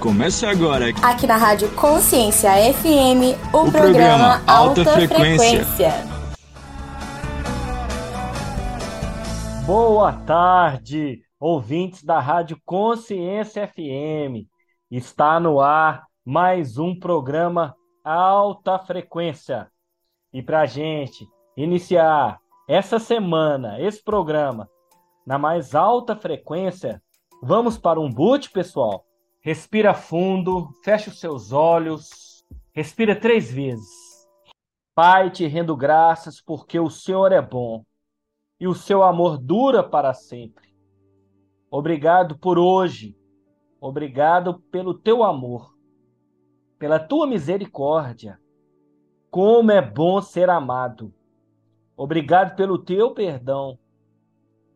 Começa agora. Aqui na Rádio Consciência FM, o, o programa, programa, Alta, Alta Frequência. Frequência. Boa tarde, ouvintes da Rádio Consciência FM. Está no ar mais um programa Alta Frequência. E para gente iniciar essa semana, esse programa, na mais alta frequência, vamos para um boot, pessoal? Respira fundo, fecha os seus olhos, respira três vezes. Pai, te rendo graças porque o Senhor é bom e o seu amor dura para sempre. Obrigado por hoje, obrigado pelo teu amor, pela tua misericórdia. Como é bom ser amado. Obrigado pelo teu perdão.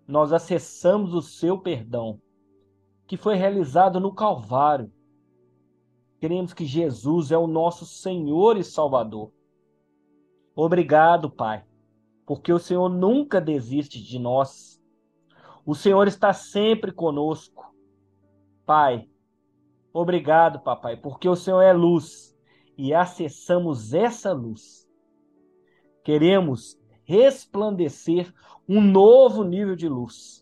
Nós acessamos o seu perdão que foi realizado no Calvário. Queremos que Jesus é o nosso Senhor e Salvador. Obrigado, Pai, porque o Senhor nunca desiste de nós. O Senhor está sempre conosco. Pai, obrigado, papai, porque o Senhor é luz e acessamos essa luz. Queremos resplandecer um novo nível de luz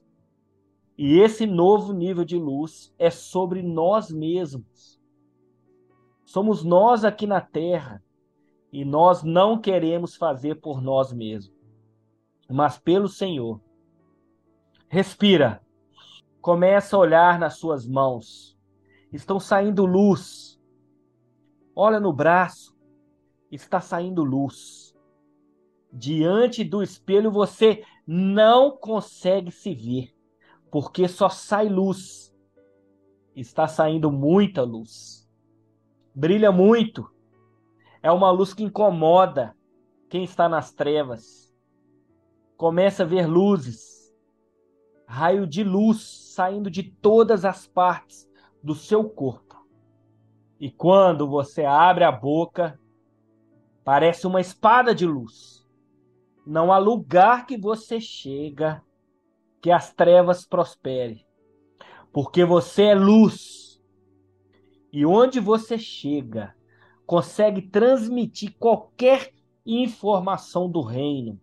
e esse novo nível de luz é sobre nós mesmos. Somos nós aqui na Terra e nós não queremos fazer por nós mesmos, mas pelo Senhor. Respira. Começa a olhar nas suas mãos. Estão saindo luz. Olha no braço. Está saindo luz. Diante do espelho você não consegue se ver porque só sai luz. Está saindo muita luz. Brilha muito. É uma luz que incomoda quem está nas trevas. Começa a ver luzes, raio de luz saindo de todas as partes do seu corpo. E quando você abre a boca, parece uma espada de luz. Não há lugar que você chega que as trevas prosperem, porque você é luz. E onde você chega, consegue transmitir qualquer informação do reino,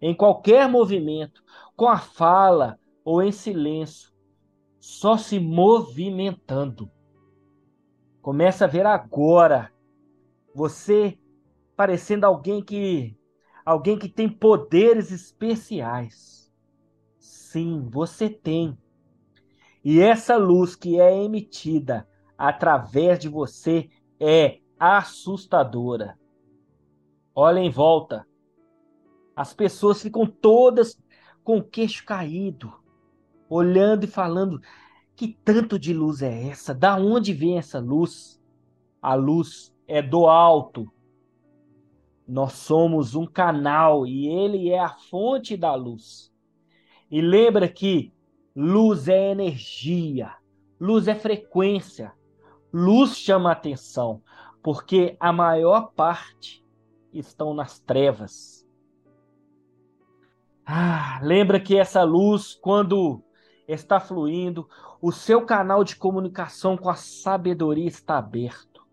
em qualquer movimento, com a fala ou em silêncio, só se movimentando. Começa a ver agora você parecendo alguém que alguém que tem poderes especiais Sim, você tem. E essa luz que é emitida através de você é assustadora. Olha em volta. As pessoas ficam todas com o queixo caído, olhando e falando: que tanto de luz é essa? Da onde vem essa luz? A luz é do alto. Nós somos um canal e ele é a fonte da luz. E lembra que luz é energia, luz é frequência, luz chama atenção, porque a maior parte estão nas trevas. Ah, lembra que essa luz, quando está fluindo, o seu canal de comunicação com a sabedoria está aberto.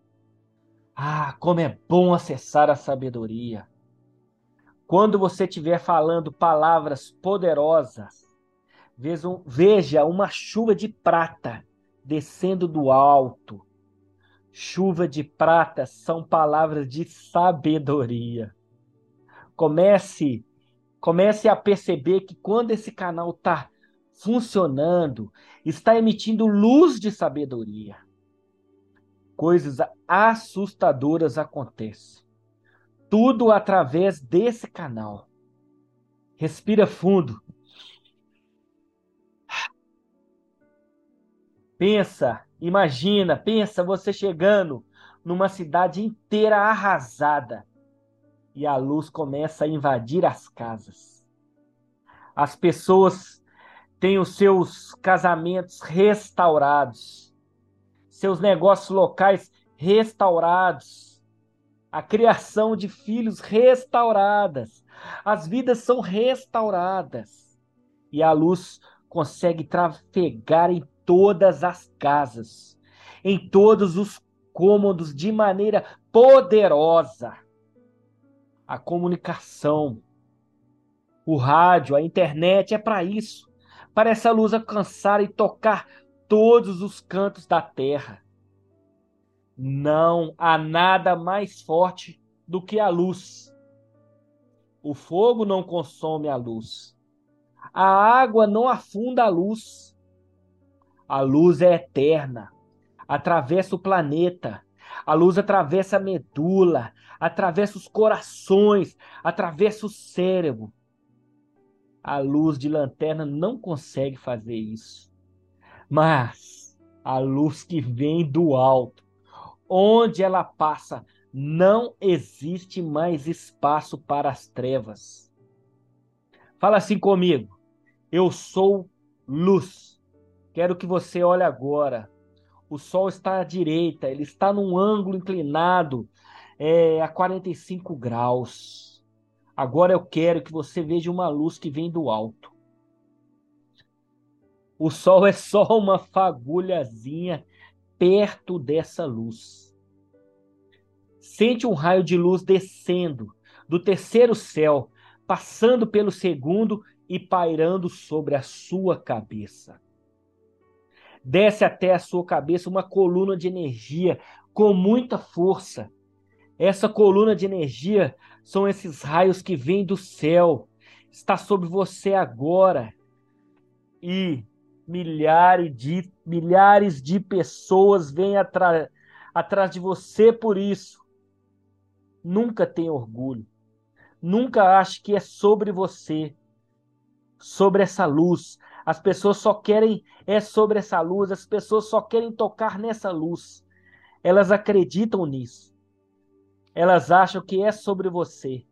Ah, como é bom acessar a sabedoria. Quando você estiver falando palavras poderosas, veja uma chuva de prata descendo do alto. Chuva de prata são palavras de sabedoria. Comece, comece a perceber que quando esse canal está funcionando, está emitindo luz de sabedoria. Coisas assustadoras acontecem tudo através desse canal. Respira fundo. Pensa, imagina, pensa você chegando numa cidade inteira arrasada e a luz começa a invadir as casas. As pessoas têm os seus casamentos restaurados, seus negócios locais restaurados a criação de filhos restauradas. As vidas são restauradas. E a luz consegue trafegar em todas as casas. em todos os cômodos de maneira poderosa. A comunicação, o rádio, a internet é para isso, para essa luz alcançar e tocar todos os cantos da terra. Não há nada mais forte do que a luz. O fogo não consome a luz. A água não afunda a luz. A luz é eterna, atravessa o planeta. A luz atravessa a medula, atravessa os corações, atravessa o cérebro. A luz de lanterna não consegue fazer isso. Mas a luz que vem do alto, onde ela passa, não existe mais espaço para as trevas. Fala assim comigo. Eu sou luz. Quero que você olhe agora. O sol está à direita, ele está num ângulo inclinado é, a 45 graus. Agora eu quero que você veja uma luz que vem do alto. O sol é só uma fagulhazinha perto dessa luz. Sente um raio de luz descendo do terceiro céu, passando pelo segundo e pairando sobre a sua cabeça. Desce até a sua cabeça uma coluna de energia com muita força. Essa coluna de energia são esses raios que vêm do céu. Está sobre você agora. E milhares de, milhares de pessoas vêm atrás, de você por isso. Nunca tenha orgulho. Nunca ache que é sobre você, sobre essa luz. As pessoas só querem é sobre essa luz, as pessoas só querem tocar nessa luz. Elas acreditam nisso. Elas acham que é sobre você.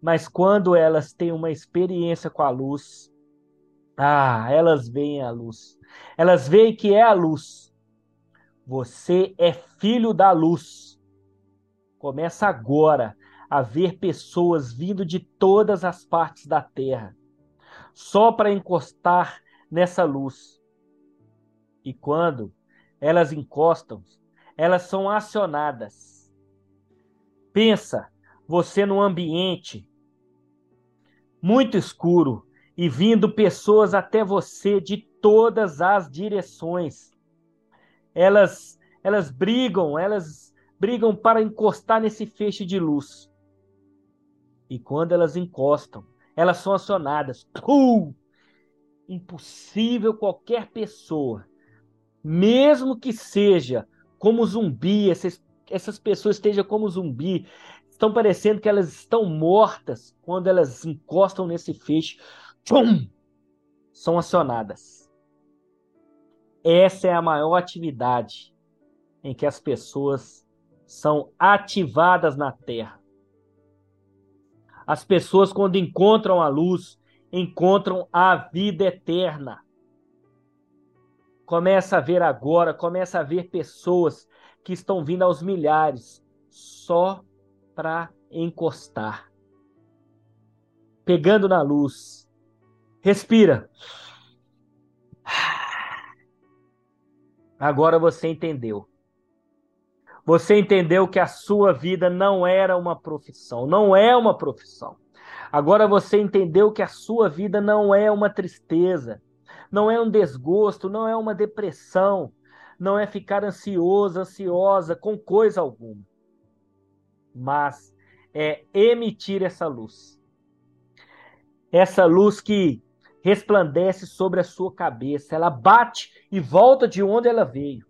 Mas quando elas têm uma experiência com a luz, ah, elas veem a luz. Elas veem que é a luz. Você é filho da luz. Começa agora a ver pessoas vindo de todas as partes da terra, só para encostar nessa luz. E quando elas encostam, elas são acionadas. Pensa você num ambiente muito escuro e vindo pessoas até você de todas as direções. Elas elas brigam, elas brigam para encostar nesse feixe de luz. E quando elas encostam, elas são acionadas. Uh! Impossível qualquer pessoa, mesmo que seja como zumbi, essas, essas pessoas estejam como zumbi, estão parecendo que elas estão mortas quando elas encostam nesse feixe. Tchum! São acionadas. Essa é a maior atividade em que as pessoas são ativadas na terra. As pessoas, quando encontram a luz, encontram a vida eterna. Começa a ver agora, começa a ver pessoas que estão vindo aos milhares só para encostar. Pegando na luz. Respira. Agora você entendeu. Você entendeu que a sua vida não era uma profissão, não é uma profissão. Agora você entendeu que a sua vida não é uma tristeza, não é um desgosto, não é uma depressão, não é ficar ansioso, ansiosa com coisa alguma. Mas é emitir essa luz. Essa luz que resplandece sobre a sua cabeça, ela bate e volta de onde ela veio.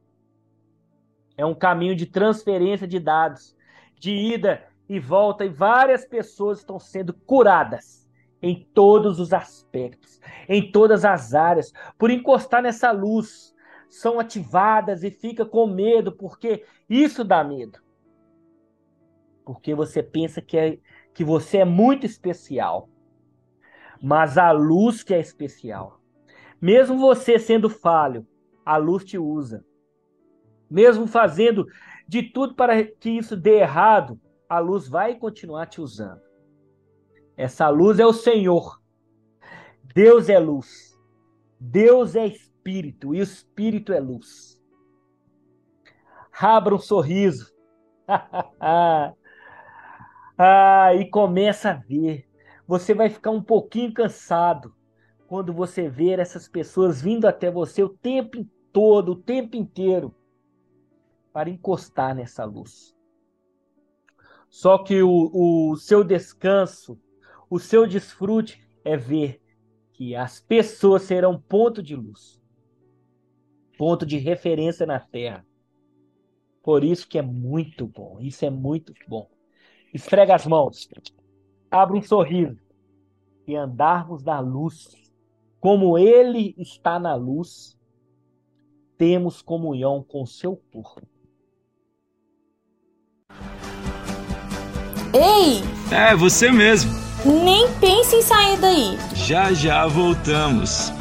É um caminho de transferência de dados, de ida e volta, e várias pessoas estão sendo curadas em todos os aspectos, em todas as áreas, por encostar nessa luz. São ativadas e fica com medo, porque isso dá medo. Porque você pensa que, é, que você é muito especial. Mas a luz que é especial. Mesmo você sendo falho, a luz te usa mesmo fazendo de tudo para que isso dê errado, a luz vai continuar te usando. Essa luz é o Senhor. Deus é luz. Deus é espírito e o espírito é luz. abra um sorriso. ah, e começa a ver. Você vai ficar um pouquinho cansado quando você ver essas pessoas vindo até você o tempo todo, o tempo inteiro, para encostar nessa luz. Só que o, o seu descanso, o seu desfrute é ver que as pessoas serão ponto de luz, ponto de referência na Terra. Por isso que é muito bom, isso é muito bom. Esfrega as mãos, abra um sorriso e andarmos na luz, como Ele está na luz, temos comunhão com seu corpo. Ei! É, você mesmo. Nem pense em sair daí. Já já voltamos.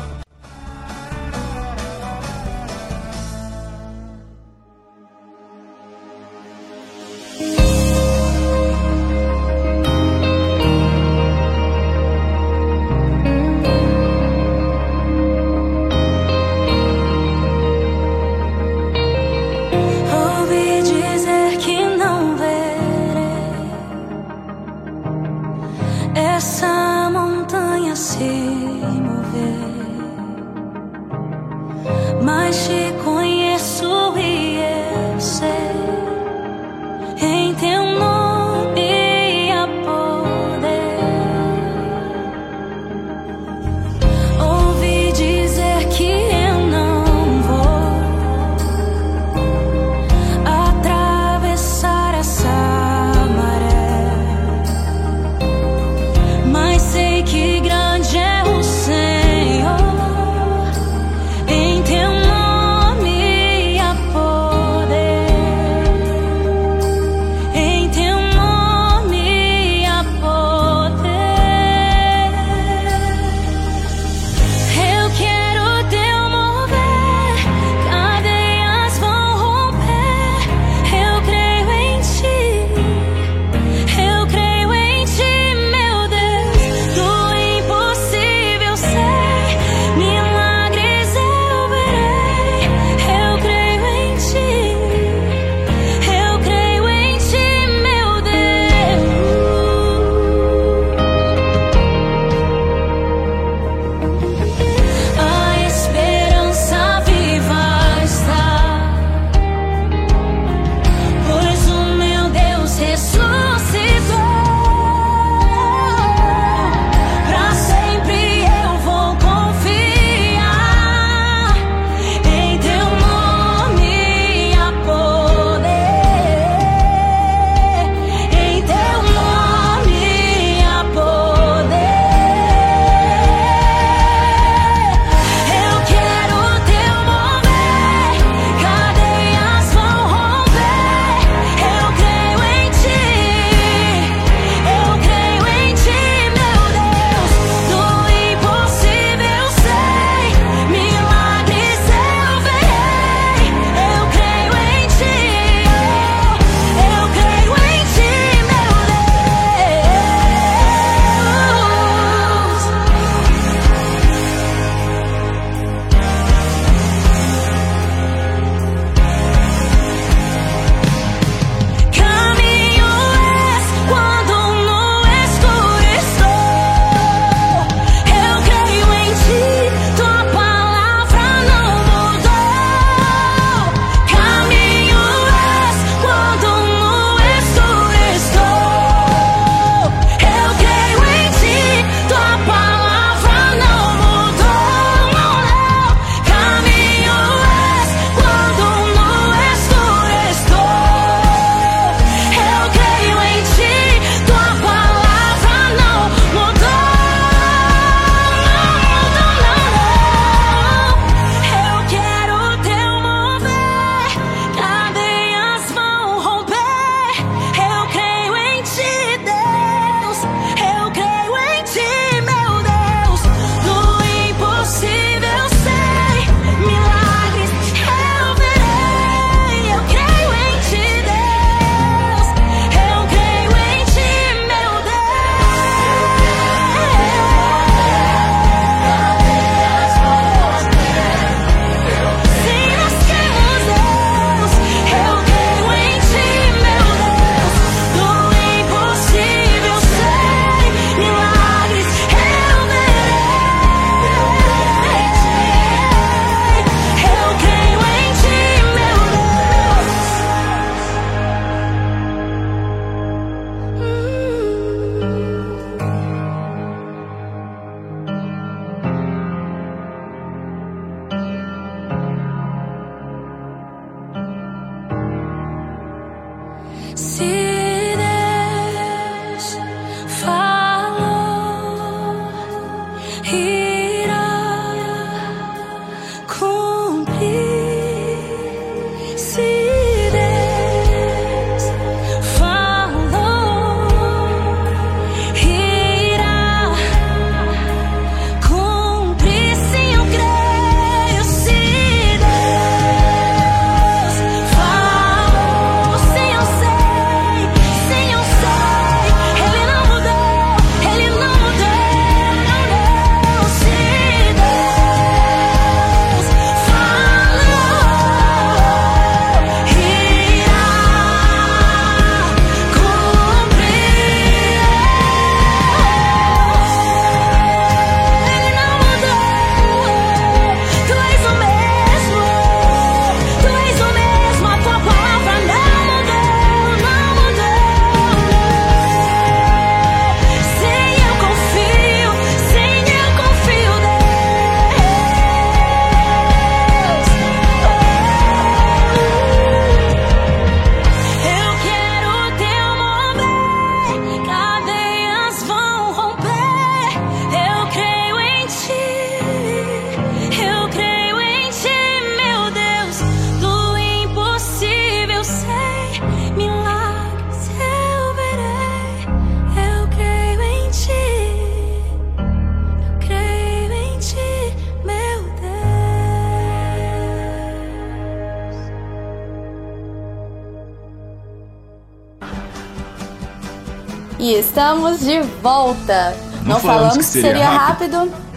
Não, Não falamos, que seria, seria rápido. rápido.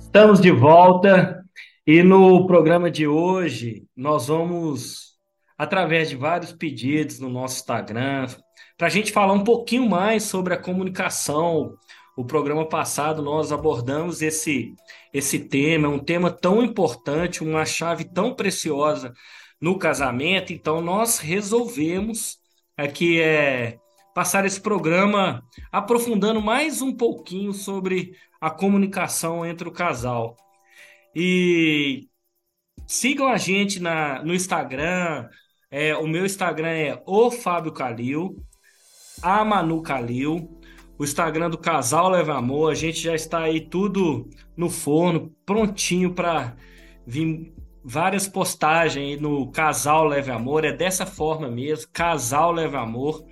Estamos de volta e no programa de hoje nós vamos, através de vários pedidos no nosso Instagram, para a gente falar um pouquinho mais sobre a comunicação. O programa passado nós abordamos esse, esse tema, um tema tão importante, uma chave tão preciosa no casamento, então nós resolvemos aqui é, passar esse programa aprofundando mais um pouquinho sobre a comunicação entre o casal. E sigam a gente na, no Instagram. É, o meu Instagram é o Fábio Calil, a Manu Calil. O Instagram do Casal Leva Amor. A gente já está aí tudo no forno, prontinho para vir várias postagens no Casal Leve Amor, é dessa forma mesmo, Casal Leve Amor.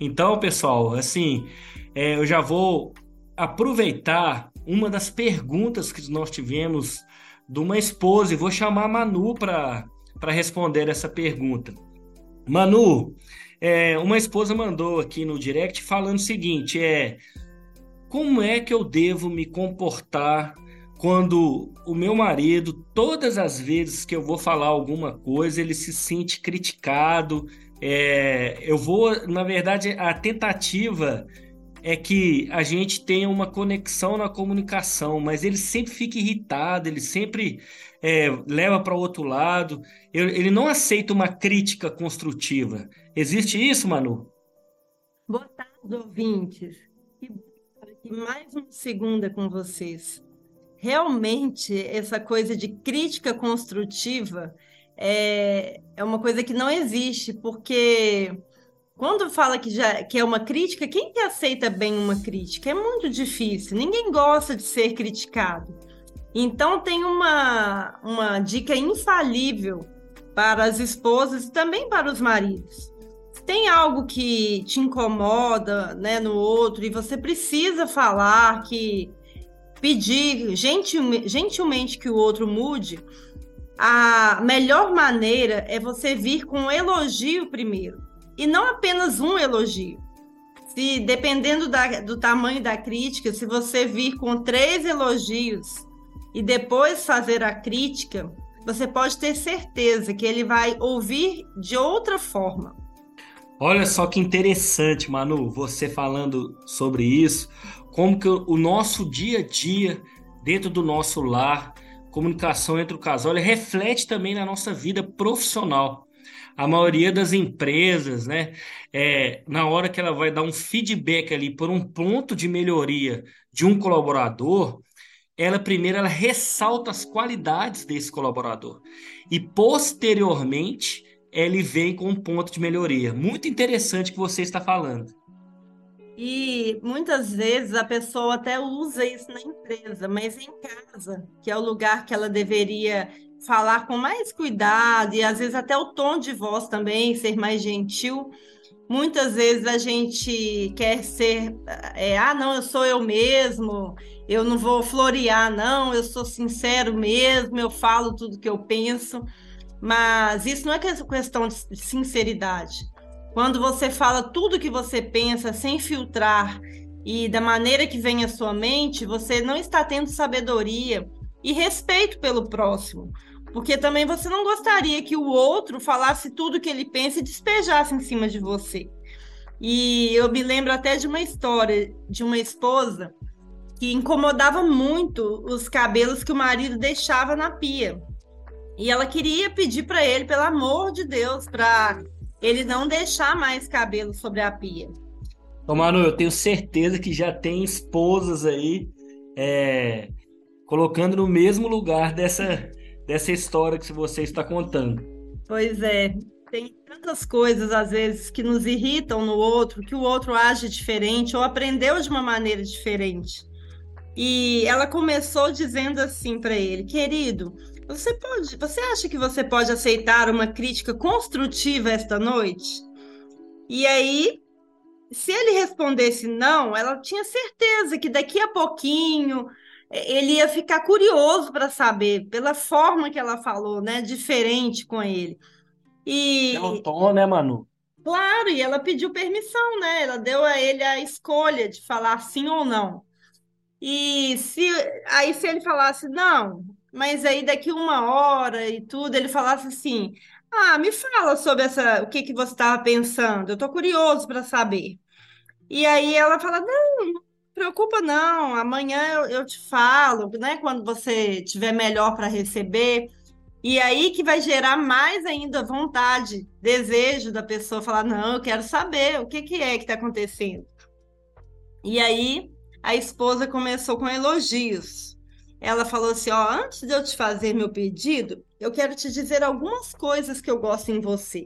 Então, pessoal, assim, é, eu já vou aproveitar uma das perguntas que nós tivemos de uma esposa e vou chamar a Manu para responder essa pergunta. Manu, é, uma esposa mandou aqui no direct falando o seguinte: é como é que eu devo me comportar quando o meu marido, todas as vezes que eu vou falar alguma coisa, ele se sente criticado. É, eu vou, na verdade, a tentativa é que a gente tenha uma conexão na comunicação, mas ele sempre fica irritado, ele sempre é, leva para o outro lado, ele não aceita uma crítica construtiva. Existe isso, Manu? Boa tarde, ouvintes. Que mais uma segunda com vocês realmente essa coisa de crítica construtiva é, é uma coisa que não existe, porque quando fala que, já, que é uma crítica, quem que aceita bem uma crítica? É muito difícil, ninguém gosta de ser criticado. Então tem uma, uma dica infalível para as esposas e também para os maridos. Tem algo que te incomoda né, no outro e você precisa falar que pedir gentil, gentilmente que o outro mude, a melhor maneira é você vir com um elogio primeiro. E não apenas um elogio. Se dependendo da, do tamanho da crítica, se você vir com três elogios e depois fazer a crítica, você pode ter certeza que ele vai ouvir de outra forma. Olha só que interessante, Manu, você falando sobre isso, como que o nosso dia a dia dentro do nosso lar, comunicação entre o casal, ele reflete também na nossa vida profissional. A maioria das empresas, né, é, na hora que ela vai dar um feedback ali por um ponto de melhoria de um colaborador, ela primeiro ela ressalta as qualidades desse colaborador e posteriormente ele vem com um ponto de melhoria. Muito interessante que você está falando. E muitas vezes a pessoa até usa isso na empresa, mas em casa, que é o lugar que ela deveria falar com mais cuidado e às vezes até o tom de voz também ser mais gentil. Muitas vezes a gente quer ser, é, ah, não, eu sou eu mesmo, eu não vou florear, não, eu sou sincero mesmo, eu falo tudo que eu penso. Mas isso não é questão de sinceridade. Quando você fala tudo que você pensa sem filtrar e da maneira que vem a sua mente, você não está tendo sabedoria e respeito pelo próximo. Porque também você não gostaria que o outro falasse tudo que ele pensa e despejasse em cima de você. E eu me lembro até de uma história de uma esposa que incomodava muito os cabelos que o marido deixava na pia. E ela queria pedir para ele, pelo amor de Deus, para ele não deixar mais cabelo sobre a pia. Ô, Manu, eu tenho certeza que já tem esposas aí é, colocando no mesmo lugar dessa, dessa história que você está contando. Pois é, tem tantas coisas às vezes que nos irritam no outro, que o outro age diferente ou aprendeu de uma maneira diferente. E ela começou dizendo assim para ele, querido, você pode, você acha que você pode aceitar uma crítica construtiva esta noite? E aí, se ele respondesse não, ela tinha certeza que daqui a pouquinho é, ele ia ficar curioso para saber pela forma que ela falou, né, diferente com ele. E pelo tom, né, Manu? Claro, e ela pediu permissão, né? Ela deu a ele a escolha de falar sim ou não. E se aí se ele falasse não, mas aí daqui uma hora e tudo, ele falasse assim: "Ah, me fala sobre essa, o que que você estava pensando? Eu estou curioso para saber". E aí ela fala: "Não, preocupa não, amanhã eu, eu te falo, né, quando você tiver melhor para receber". E aí que vai gerar mais ainda vontade, desejo da pessoa falar: não, eu quero saber o que, que é que está acontecendo. E aí a esposa começou com elogios. Ela falou assim: ó, antes de eu te fazer meu pedido, eu quero te dizer algumas coisas que eu gosto em você.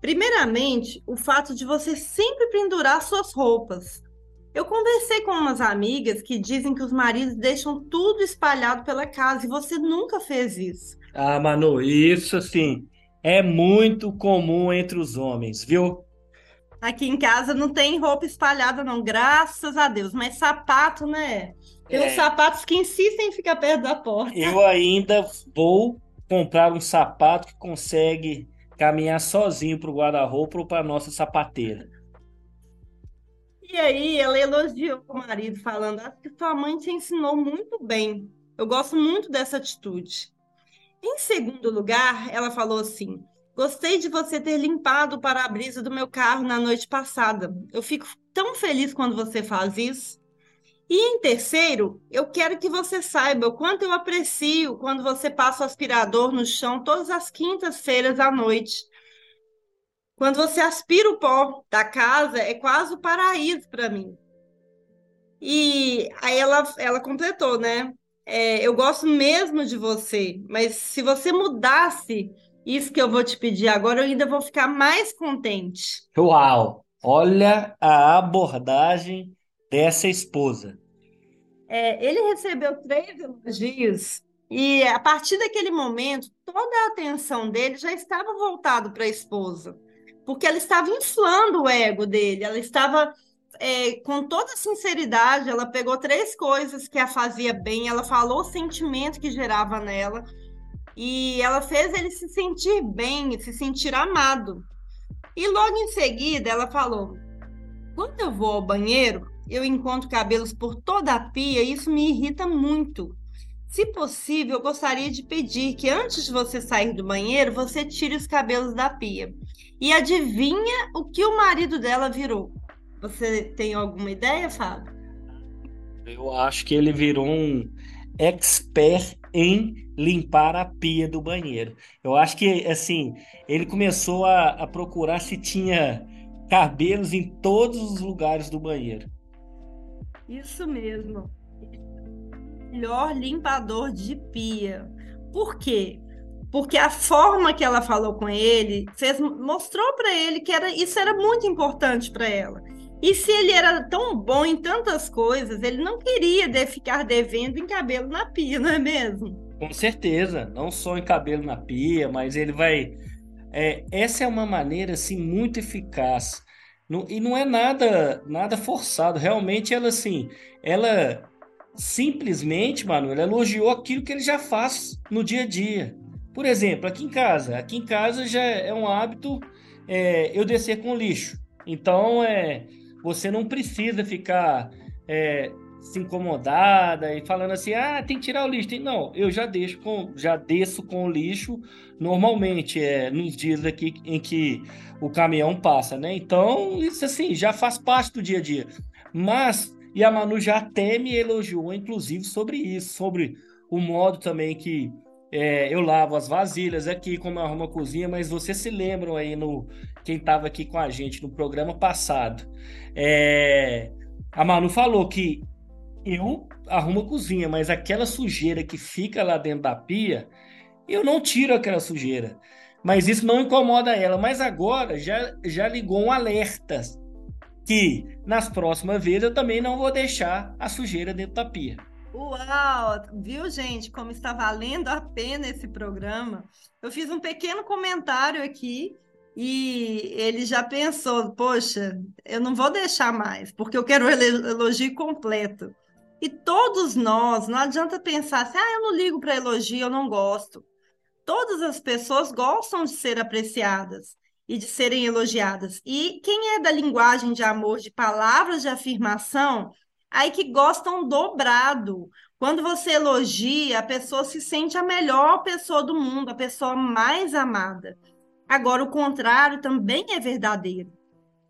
Primeiramente, o fato de você sempre pendurar suas roupas. Eu conversei com umas amigas que dizem que os maridos deixam tudo espalhado pela casa e você nunca fez isso. Ah, Manu, isso assim é muito comum entre os homens, viu? Aqui em casa não tem roupa espalhada, não, graças a Deus. Mas sapato, né? Tem é. sapatos que insistem em ficar perto da porta. Eu ainda vou comprar um sapato que consegue caminhar sozinho para o guarda-roupa ou para nossa sapateira. E aí, ela elogiou o marido, falando: Acho que sua mãe te ensinou muito bem. Eu gosto muito dessa atitude. Em segundo lugar, ela falou assim: Gostei de você ter limpado o para-brisa do meu carro na noite passada. Eu fico tão feliz quando você faz isso. E em terceiro, eu quero que você saiba o quanto eu aprecio quando você passa o aspirador no chão todas as quintas-feiras à noite. Quando você aspira o pó da casa, é quase o paraíso para mim. E aí ela, ela completou, né? é, eu gosto mesmo de você, mas se você mudasse isso que eu vou te pedir agora, eu ainda vou ficar mais contente. Uau! Olha a abordagem dessa esposa. É, ele recebeu três elogios e a partir daquele momento, toda a atenção dele já estava voltada para a esposa, porque ela estava inflando o ego dele, ela estava é, com toda sinceridade, ela pegou três coisas que a fazia bem, ela falou o sentimento que gerava nela e ela fez ele se sentir bem, se sentir amado. E logo em seguida ela falou: quando eu vou ao banheiro, eu encontro cabelos por toda a pia e isso me irrita muito. Se possível, eu gostaria de pedir que antes de você sair do banheiro, você tire os cabelos da pia. E adivinha o que o marido dela virou? Você tem alguma ideia, Fábio? Eu acho que ele virou um expert em limpar a pia do banheiro. Eu acho que, assim, ele começou a, a procurar se tinha cabelos em todos os lugares do banheiro. Isso mesmo. Melhor limpador de pia. Por quê? Porque a forma que ela falou com ele fez, mostrou para ele que era, isso era muito importante para ela. E se ele era tão bom em tantas coisas, ele não queria de ficar devendo em cabelo na pia, não é mesmo? Com certeza, não só em cabelo na pia, mas ele vai. É, essa é uma maneira assim muito eficaz. Não, e não é nada nada forçado. Realmente ela assim, ela simplesmente, mano, ela elogiou aquilo que ele já faz no dia a dia. Por exemplo, aqui em casa, aqui em casa já é um hábito é, eu descer com lixo. Então é você não precisa ficar é, se incomodada e falando assim, ah, tem que tirar o lixo. Não, eu já deixo com, já desço com o lixo normalmente, é, nos dias aqui em que o caminhão passa, né? Então, isso assim, já faz parte do dia a dia. Mas, e a Manu já até me elogiou, inclusive, sobre isso, sobre o modo também que é, eu lavo as vasilhas aqui, como eu arrumo a cozinha, mas vocês se lembram aí no quem estava aqui com a gente no programa passado. É, a Manu falou que eu arrumo a cozinha, mas aquela sujeira que fica lá dentro da pia, eu não tiro aquela sujeira. Mas isso não incomoda ela. Mas agora já, já ligou um alerta que nas próximas vezes eu também não vou deixar a sujeira dentro da pia. Uau! Viu, gente, como está valendo a pena esse programa? Eu fiz um pequeno comentário aqui e ele já pensou: poxa, eu não vou deixar mais, porque eu quero o elogio completo. E todos nós, não adianta pensar assim: ah, eu não ligo para elogio, eu não gosto. todas as pessoas gostam de ser apreciadas e de serem elogiadas. E quem é da linguagem de amor, de palavras de afirmação, aí que gostam dobrado. Quando você elogia, a pessoa se sente a melhor pessoa do mundo, a pessoa mais amada. Agora, o contrário também é verdadeiro.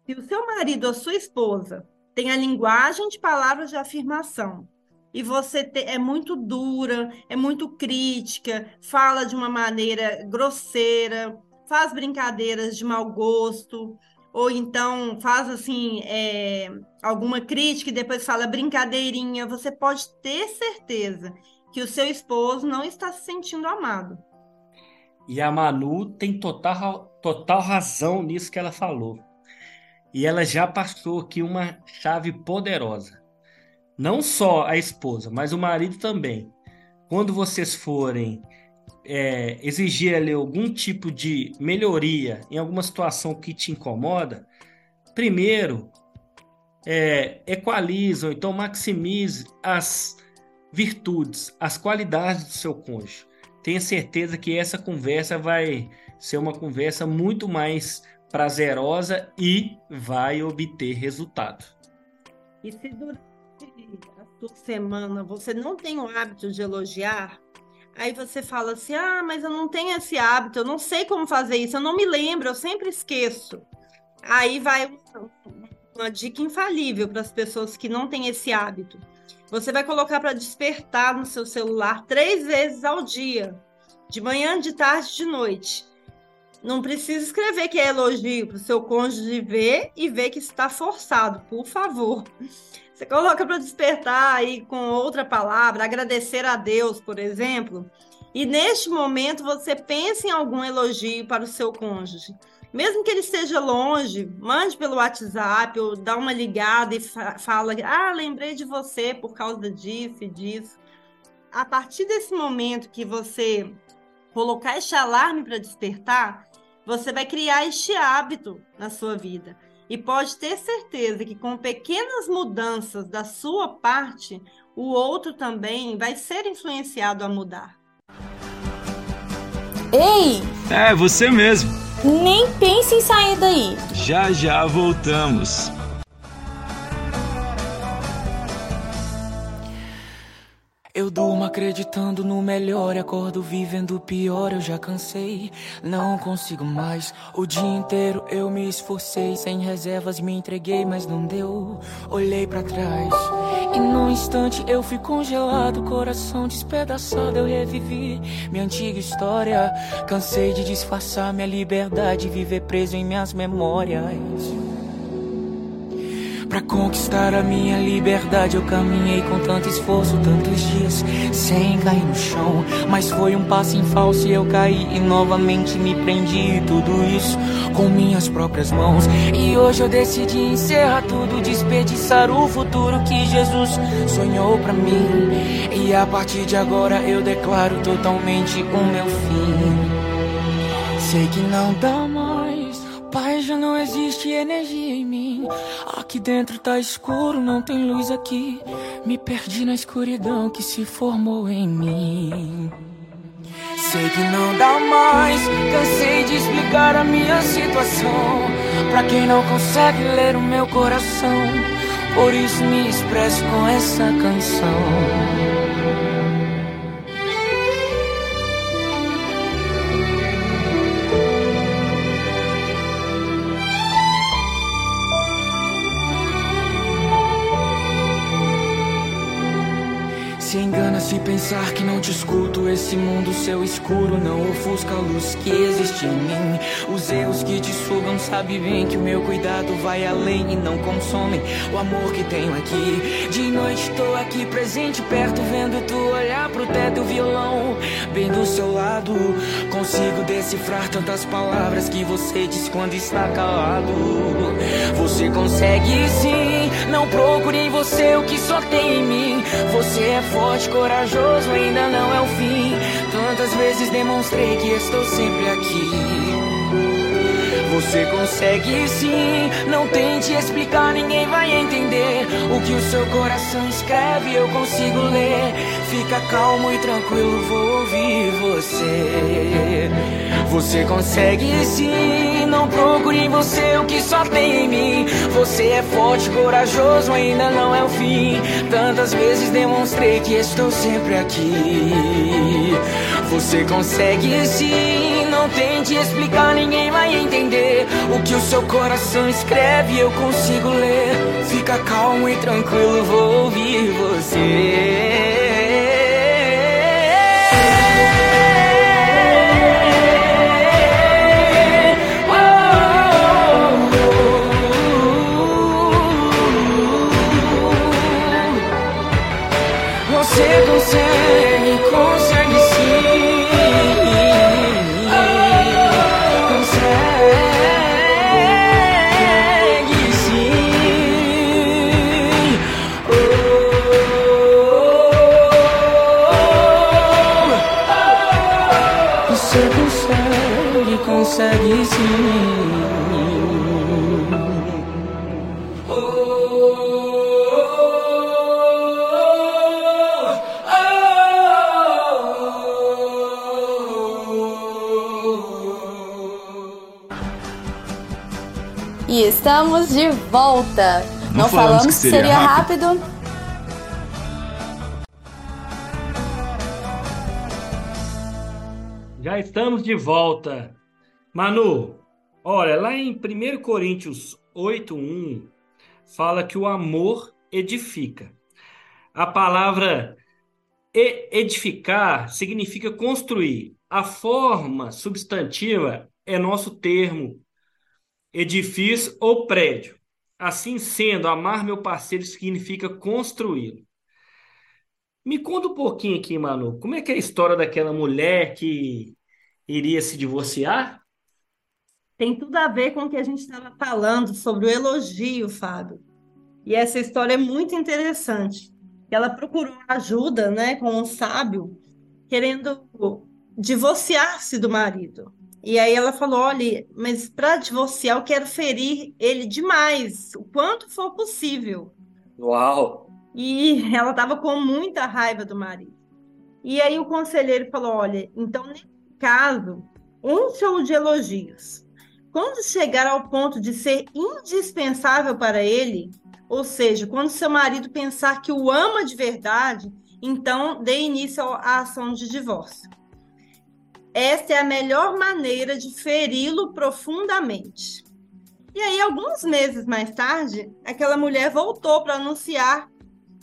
Se o seu marido ou sua esposa tem a linguagem de palavras de afirmação e você te, é muito dura, é muito crítica, fala de uma maneira grosseira, faz brincadeiras de mau gosto, ou então faz assim é, alguma crítica e depois fala brincadeirinha, você pode ter certeza que o seu esposo não está se sentindo amado. E a Manu tem total, total razão nisso que ela falou. E ela já passou aqui uma chave poderosa. Não só a esposa, mas o marido também. Quando vocês forem é, exigir ali algum tipo de melhoria em alguma situação que te incomoda, primeiro é, equalize ou então maximize as virtudes, as qualidades do seu cônjuge. Tenha certeza que essa conversa vai ser uma conversa muito mais prazerosa e vai obter resultado. E se durante a sua semana você não tem o hábito de elogiar, Aí você fala assim: ah, mas eu não tenho esse hábito, eu não sei como fazer isso, eu não me lembro, eu sempre esqueço. Aí vai uma, dica infalível para as pessoas que não têm esse hábito. Você vai colocar para despertar no seu celular três vezes ao dia, de manhã, de tarde, de noite. Não precisa escrever que é elogio para o seu cônjuge ver e ver que está forçado, por favor. Você coloca para despertar aí com outra palavra, agradecer a Deus, por exemplo. E neste momento você pensa em algum elogio para o seu cônjuge. Mesmo que ele esteja longe, mande pelo WhatsApp ou dá uma ligada e fa fala: Ah, lembrei de você por causa disso e disso. A partir desse momento que você colocar este alarme para despertar, você vai criar este hábito na sua vida. E pode ter certeza que com pequenas mudanças da sua parte, o outro também vai ser influenciado a mudar. Ei! É, você mesmo. Nem pense em sair daí. Já já voltamos. Eu durmo acreditando no melhor e acordo vivendo o pior. Eu já cansei, não consigo mais. O dia inteiro eu me esforcei, sem reservas me entreguei, mas não deu. Olhei para trás e num instante eu fui congelado, coração despedaçado. Eu revivi minha antiga história. Cansei de disfarçar minha liberdade, viver preso em minhas memórias. Pra conquistar a minha liberdade eu caminhei com tanto esforço, tantos dias sem cair no chão. Mas foi um passo em falso e eu caí e novamente me prendi. Tudo isso com minhas próprias mãos. E hoje eu decidi encerrar tudo, desperdiçar o futuro que Jesus sonhou pra mim. E a partir de agora eu declaro totalmente o meu fim. Sei que não dá mais, Pai, já não existe energia em mim. Aqui dentro tá escuro, não tem luz aqui. Me perdi na escuridão que se formou em mim. Sei que não dá mais, cansei de explicar a minha situação. Pra quem não consegue ler o meu coração, por isso me expresso com essa canção. Se pensar que não te escuto. Esse mundo seu escuro não ofusca a luz que existe em mim. Os erros que te sugam, sabe bem que o meu cuidado vai além e não consomem o amor que tenho aqui. De noite tô aqui presente, perto, vendo tu olhar pro teto o violão. Bem do seu lado, consigo decifrar tantas palavras que você diz quando está calado. Você consegue sim, não procure em você o que só tem em mim. Você é forte forte, corajoso, ainda não é o fim. Tantas vezes demonstrei que estou sempre aqui. Você consegue sim, não tente explicar, ninguém vai entender. O que o seu coração escreve, eu consigo ler. Fica calmo e tranquilo, vou ouvir você. Você consegue sim, não procure em você o que só tem em mim. Você é forte, corajoso, ainda não é o fim. Tantas vezes demonstrei que estou sempre aqui. Você consegue sim, não tente explicar, ninguém vai entender. O que o seu coração escreve, eu consigo ler. Fica calmo e tranquilo, vou ouvir você. Estamos de volta. Não, Não falamos, falamos, que seria, seria rápido. rápido. Já estamos de volta. Manu, olha, lá em 1 Coríntios 8:1 fala que o amor edifica. A palavra edificar significa construir. A forma substantiva é nosso termo edifício ou prédio. Assim sendo, amar meu parceiro significa construí-lo. Me conta um pouquinho aqui, Manu. Como é que é a história daquela mulher que iria se divorciar? Tem tudo a ver com o que a gente estava falando sobre o elogio, Fábio. E essa história é muito interessante. Ela procurou ajuda, né, com um sábio, querendo divorciar-se do marido. E aí ela falou: olha, mas para divorciar eu quero ferir ele demais, o quanto for possível. Uau! E ela estava com muita raiva do marido. E aí o conselheiro falou: olha, então nesse caso, encha-o de elogios. Quando chegar ao ponto de ser indispensável para ele, ou seja, quando seu marido pensar que o ama de verdade, então dê início à ação de divórcio. Esta é a melhor maneira de feri-lo profundamente. E aí, alguns meses mais tarde, aquela mulher voltou para anunciar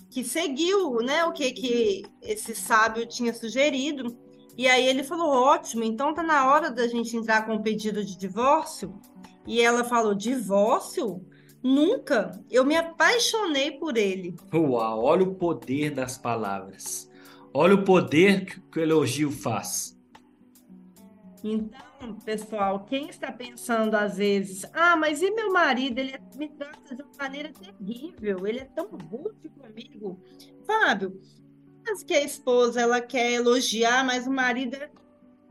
que seguiu né, o que, que esse sábio tinha sugerido. E aí ele falou: ótimo, então tá na hora da gente entrar com o pedido de divórcio. E ela falou: divórcio? Nunca. Eu me apaixonei por ele. Uau, olha o poder das palavras. Olha o poder que o elogio faz. Então, pessoal, quem está pensando às vezes, ah, mas e meu marido? Ele me trata de uma maneira terrível, ele é tão rude comigo. Fábio, mas que a esposa ela quer elogiar, mas o marido é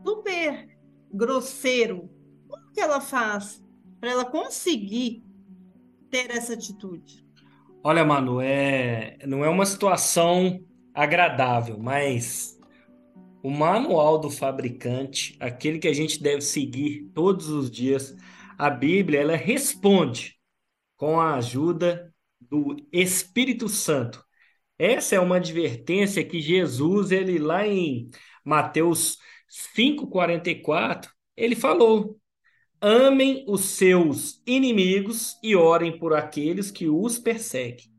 super grosseiro. Como que ela faz para ela conseguir ter essa atitude? Olha, Manu, é... não é uma situação agradável, mas o manual do fabricante, aquele que a gente deve seguir todos os dias, a Bíblia, ela responde com a ajuda do Espírito Santo. Essa é uma advertência que Jesus, ele lá em Mateus 5:44, ele falou: Amem os seus inimigos e orem por aqueles que os perseguem.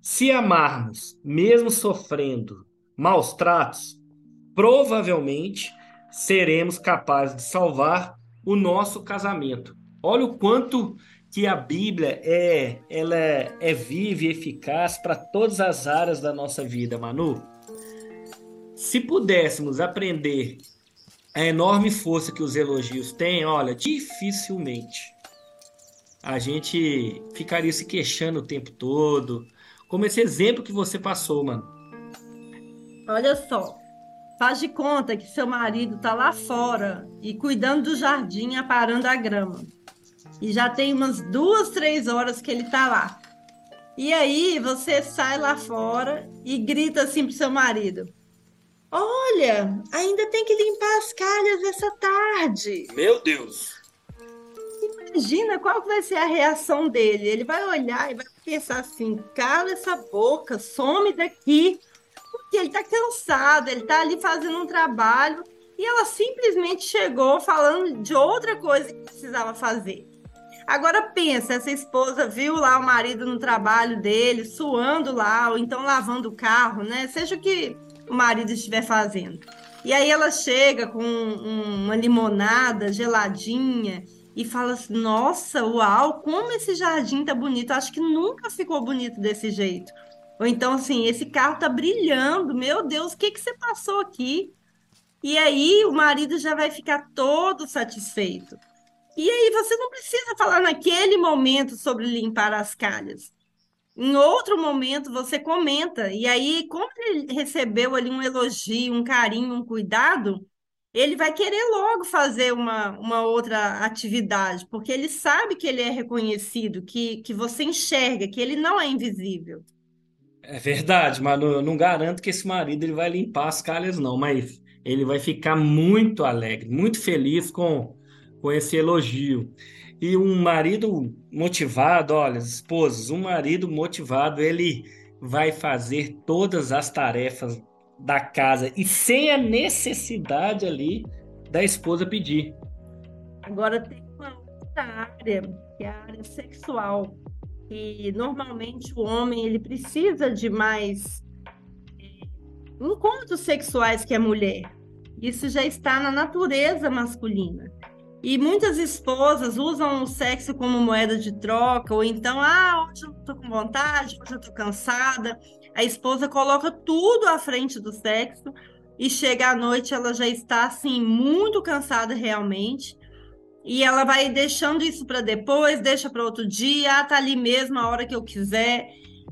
Se amarmos, mesmo sofrendo maus tratos, provavelmente seremos capazes de salvar o nosso casamento. Olha o quanto que a Bíblia é, ela é, viva e eficaz para todas as áreas da nossa vida, Manu. Se pudéssemos aprender a enorme força que os elogios têm, olha, dificilmente a gente ficaria se queixando o tempo todo, como esse exemplo que você passou, mano. Olha só, Faz de conta que seu marido está lá fora e cuidando do jardim, aparando a grama. E já tem umas duas, três horas que ele está lá. E aí você sai lá fora e grita assim pro seu marido: Olha, ainda tem que limpar as calhas essa tarde. Meu Deus! Imagina qual vai ser a reação dele. Ele vai olhar e vai pensar assim: cala essa boca, some daqui. Porque ele tá cansado, ele tá ali fazendo um trabalho e ela simplesmente chegou falando de outra coisa que precisava fazer. Agora pensa, essa esposa viu lá o marido no trabalho dele, suando lá, ou então lavando o carro, né? Seja o que o marido estiver fazendo. E aí ela chega com uma limonada geladinha e fala assim: Nossa, uau, como esse jardim tá bonito. Acho que nunca ficou bonito desse jeito. Ou então, assim, esse carro tá brilhando. Meu Deus, o que que você passou aqui? E aí o marido já vai ficar todo satisfeito. E aí você não precisa falar naquele momento sobre limpar as calhas. Em outro momento você comenta. E aí, como ele recebeu ali um elogio, um carinho, um cuidado, ele vai querer logo fazer uma, uma outra atividade, porque ele sabe que ele é reconhecido, que, que você enxerga, que ele não é invisível. É verdade, mas eu não garanto que esse marido ele vai limpar as calhas, não, mas ele vai ficar muito alegre, muito feliz com, com esse elogio. E um marido motivado, olha, esposas, um marido motivado, ele vai fazer todas as tarefas da casa e sem a necessidade ali da esposa pedir. Agora tem uma outra área, que é a área sexual. E normalmente o homem ele precisa de mais é, encontros sexuais que a mulher. Isso já está na natureza masculina. E muitas esposas usam o sexo como moeda de troca, ou então, ah, hoje eu tô com vontade, hoje eu tô cansada. A esposa coloca tudo à frente do sexo e chega à noite ela já está assim muito cansada realmente. E ela vai deixando isso para depois, deixa para outro dia, ah, tá ali mesmo a hora que eu quiser.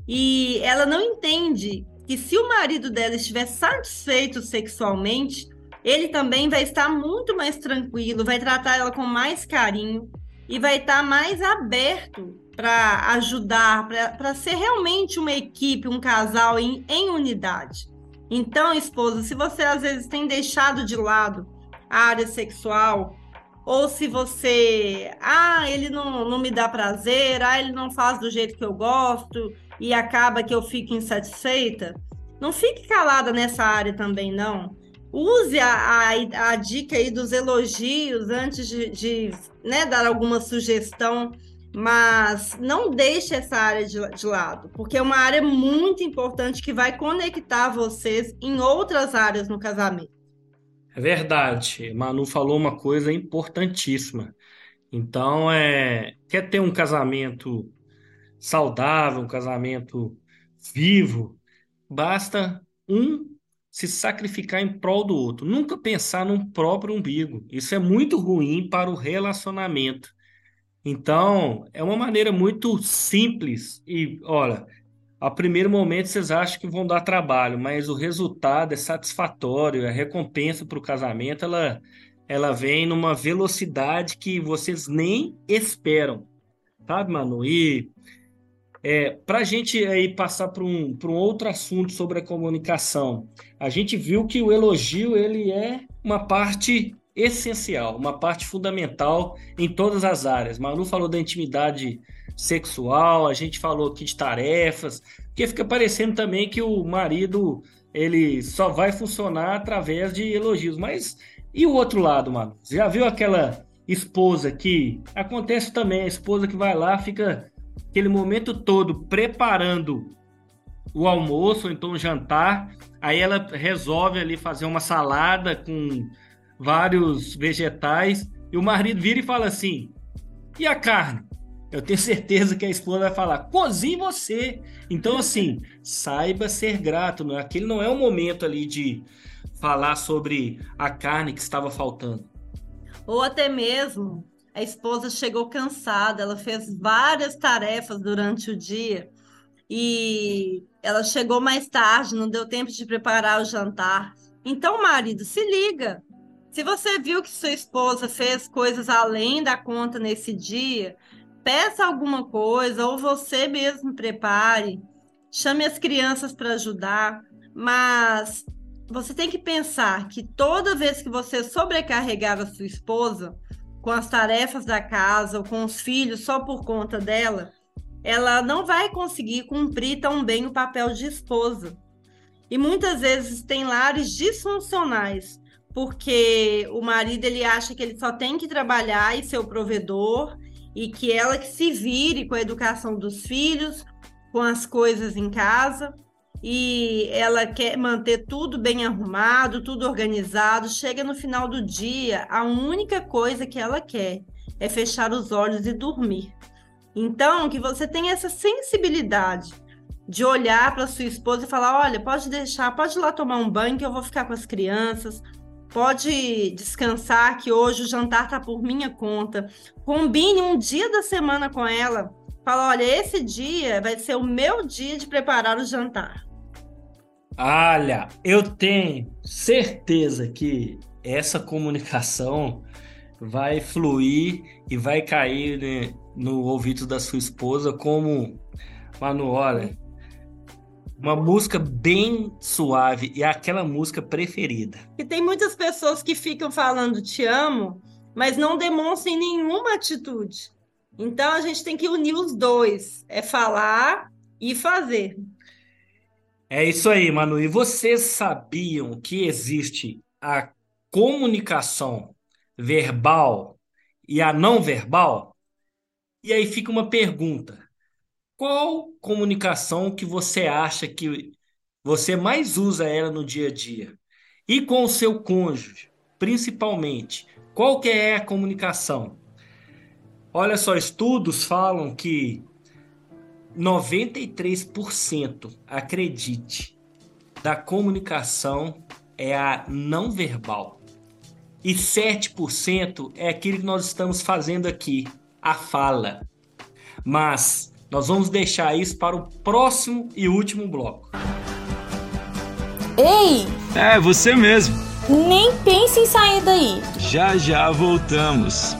E ela não entende que se o marido dela estiver satisfeito sexualmente, ele também vai estar muito mais tranquilo, vai tratar ela com mais carinho e vai estar mais aberto para ajudar, para ser realmente uma equipe, um casal em, em unidade. Então, esposa, se você às vezes tem deixado de lado a área sexual, ou se você, ah, ele não, não me dá prazer, ah, ele não faz do jeito que eu gosto e acaba que eu fico insatisfeita, não fique calada nessa área também, não. Use a, a, a dica aí dos elogios antes de, de né, dar alguma sugestão mas não deixe essa área de, de, lado, porque é uma área muito importante que vai conectar vocês em outras áreas no casamento. É verdade, Manu falou uma coisa importantíssima. Então, é, quer ter um casamento saudável, um casamento vivo, basta um se sacrificar em prol do outro, nunca pensar num próprio umbigo. Isso é muito ruim para o relacionamento. Então, é uma maneira muito simples e, olha, a primeiro momento vocês acham que vão dar trabalho, mas o resultado é satisfatório, a recompensa para o casamento, ela, ela vem numa velocidade que vocês nem esperam, sabe, Manu? E é, para a gente aí passar para um, um outro assunto sobre a comunicação, a gente viu que o elogio ele é uma parte essencial, uma parte fundamental em todas as áreas. Manu falou da intimidade sexual, a gente falou aqui de tarefas, porque fica parecendo também que o marido ele só vai funcionar através de elogios. Mas e o outro lado, mano? Já viu aquela esposa que acontece também, a esposa que vai lá, fica aquele momento todo preparando o almoço, ou então o jantar, aí ela resolve ali fazer uma salada com vários vegetais, e o marido vira e fala assim: e a carne? Eu tenho certeza que a esposa vai falar: cozinhe você. Então, assim, saiba ser grato. Não é? Aquele não é o momento ali de falar sobre a carne que estava faltando. Ou até mesmo a esposa chegou cansada, ela fez várias tarefas durante o dia e ela chegou mais tarde, não deu tempo de preparar o jantar. Então, marido, se liga. Se você viu que sua esposa fez coisas além da conta nesse dia, peça alguma coisa ou você mesmo prepare. Chame as crianças para ajudar, mas você tem que pensar que toda vez que você sobrecarregar a sua esposa com as tarefas da casa ou com os filhos só por conta dela, ela não vai conseguir cumprir tão bem o papel de esposa. E muitas vezes tem lares disfuncionais, porque o marido ele acha que ele só tem que trabalhar e ser o provedor e que ela que se vire com a educação dos filhos, com as coisas em casa e ela quer manter tudo bem arrumado, tudo organizado. Chega no final do dia, a única coisa que ela quer é fechar os olhos e dormir. Então, que você tenha essa sensibilidade de olhar para sua esposa e falar: olha, pode deixar, pode ir lá tomar um banho que eu vou ficar com as crianças. Pode descansar que hoje o jantar tá por minha conta. Combine um dia da semana com ela. Fala, olha, esse dia vai ser o meu dia de preparar o jantar. Olha, eu tenho certeza que essa comunicação vai fluir e vai cair né, no ouvido da sua esposa como, Manu, olha, uma música bem suave e aquela música preferida. E tem muitas pessoas que ficam falando te amo, mas não demonstram nenhuma atitude. Então a gente tem que unir os dois, é falar e fazer. É isso aí, Manu. E vocês sabiam que existe a comunicação verbal e a não verbal? E aí fica uma pergunta: qual comunicação que você acha que você mais usa ela no dia a dia? E com o seu cônjuge, principalmente, qual que é a comunicação? Olha só, estudos falam que 93%, acredite, da comunicação é a não verbal. E 7% é aquilo que nós estamos fazendo aqui, a fala. Mas nós vamos deixar isso para o próximo e último bloco. Ei! É, você mesmo. Nem pense em sair daí. Já já voltamos.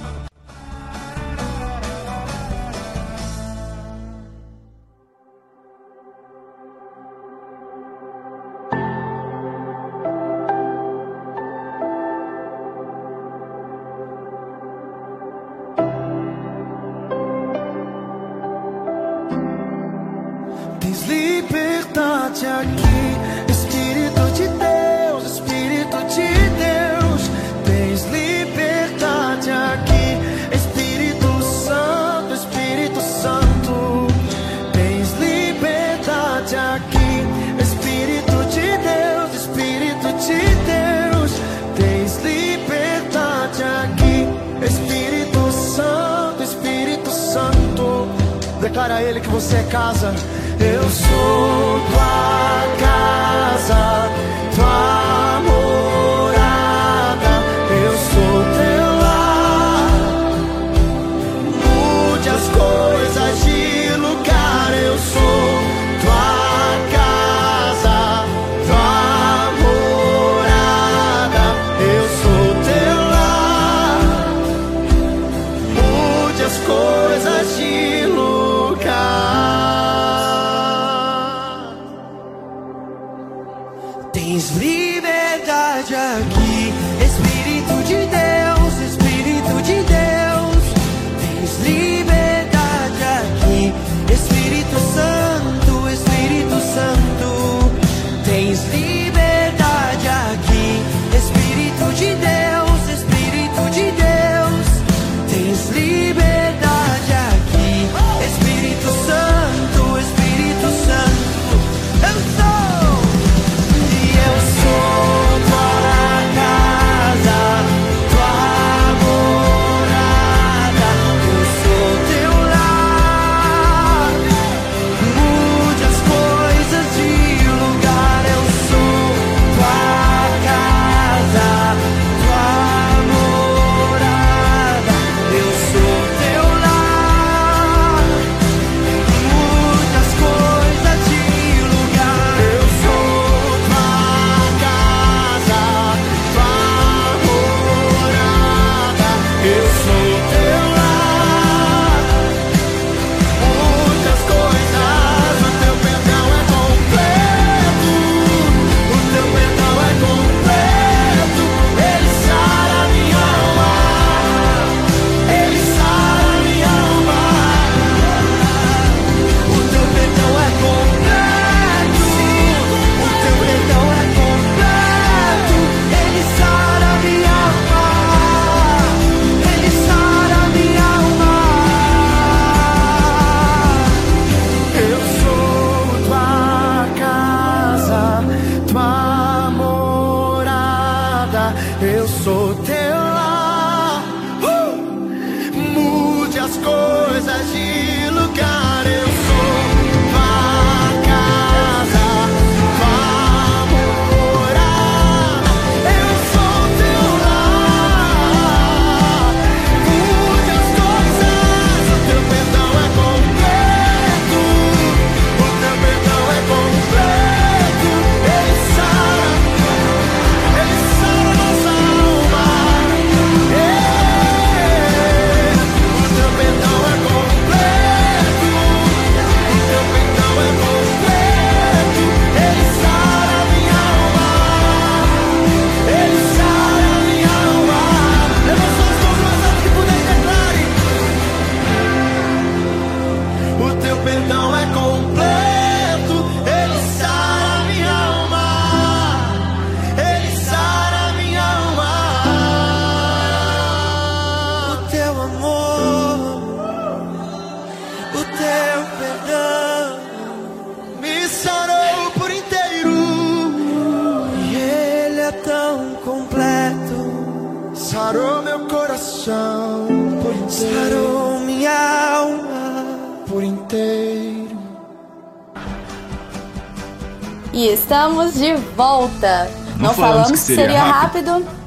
Não, Não falamos, que seria, seria rápido. rápido.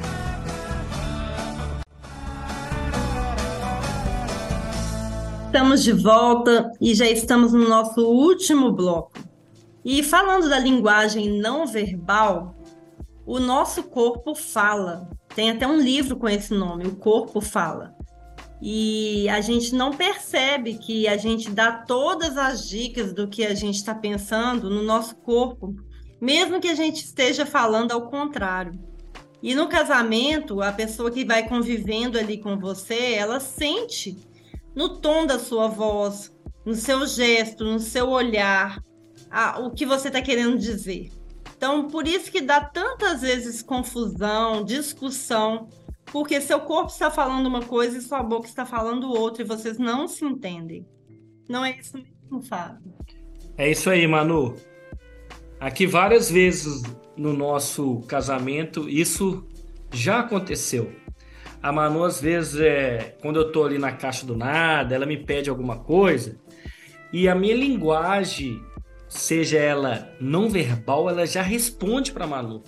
Estamos de volta e já estamos no nosso último bloco. E falando da linguagem não verbal, o nosso corpo fala. Tem até um livro com esse nome, O Corpo Fala. E a gente não percebe que a gente dá todas as dicas do que a gente está pensando no nosso corpo mesmo que a gente esteja falando ao contrário. E no casamento, a pessoa que vai convivendo ali com você, ela sente no tom da sua voz, no seu gesto, no seu olhar, a, o que você está querendo dizer. Então, por isso que dá tantas vezes confusão, discussão, porque seu corpo está falando uma coisa e sua boca está falando outra e vocês não se entendem. Não é isso mesmo, Fábio? É isso aí, Manu. Aqui várias vezes no nosso casamento isso já aconteceu. A Manu, às vezes, é, quando eu tô ali na caixa do nada, ela me pede alguma coisa e a minha linguagem, seja ela não verbal, ela já responde para Manu.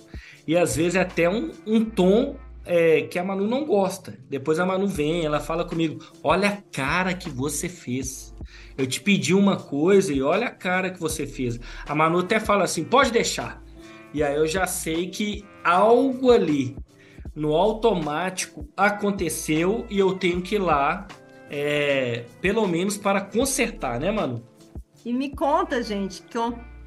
E às vezes é até um, um tom é, que a Manu não gosta. Depois a Manu vem, ela fala comigo: Olha a cara que você fez. Eu te pedi uma coisa e olha a cara que você fez. A Manu até fala assim: pode deixar. E aí eu já sei que algo ali no automático aconteceu e eu tenho que ir lá, é, pelo menos para consertar, né, Manu? E me conta, gente, que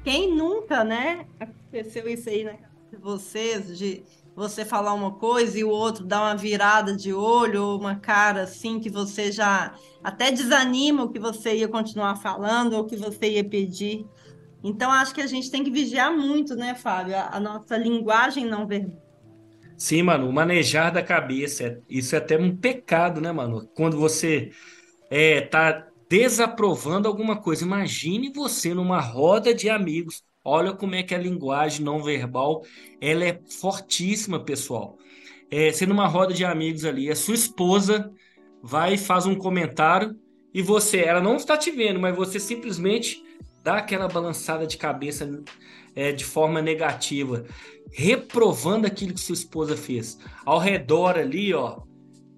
quem nunca, né, aconteceu isso aí de vocês, de você falar uma coisa e o outro dar uma virada de olho ou uma cara assim que você já até desanima o que você ia continuar falando ou o que você ia pedir. Então acho que a gente tem que vigiar muito, né, Fábio, a, a nossa linguagem não verbal. Sim, mano, o manejar da cabeça, isso é até um pecado, né, mano? Quando você é, tá desaprovando alguma coisa, imagine você numa roda de amigos Olha como é que a linguagem não verbal ela é fortíssima, pessoal. É, sendo uma roda de amigos ali, a sua esposa vai e faz um comentário e você, ela não está te vendo, mas você simplesmente dá aquela balançada de cabeça é, de forma negativa, reprovando aquilo que sua esposa fez. Ao redor ali, ó,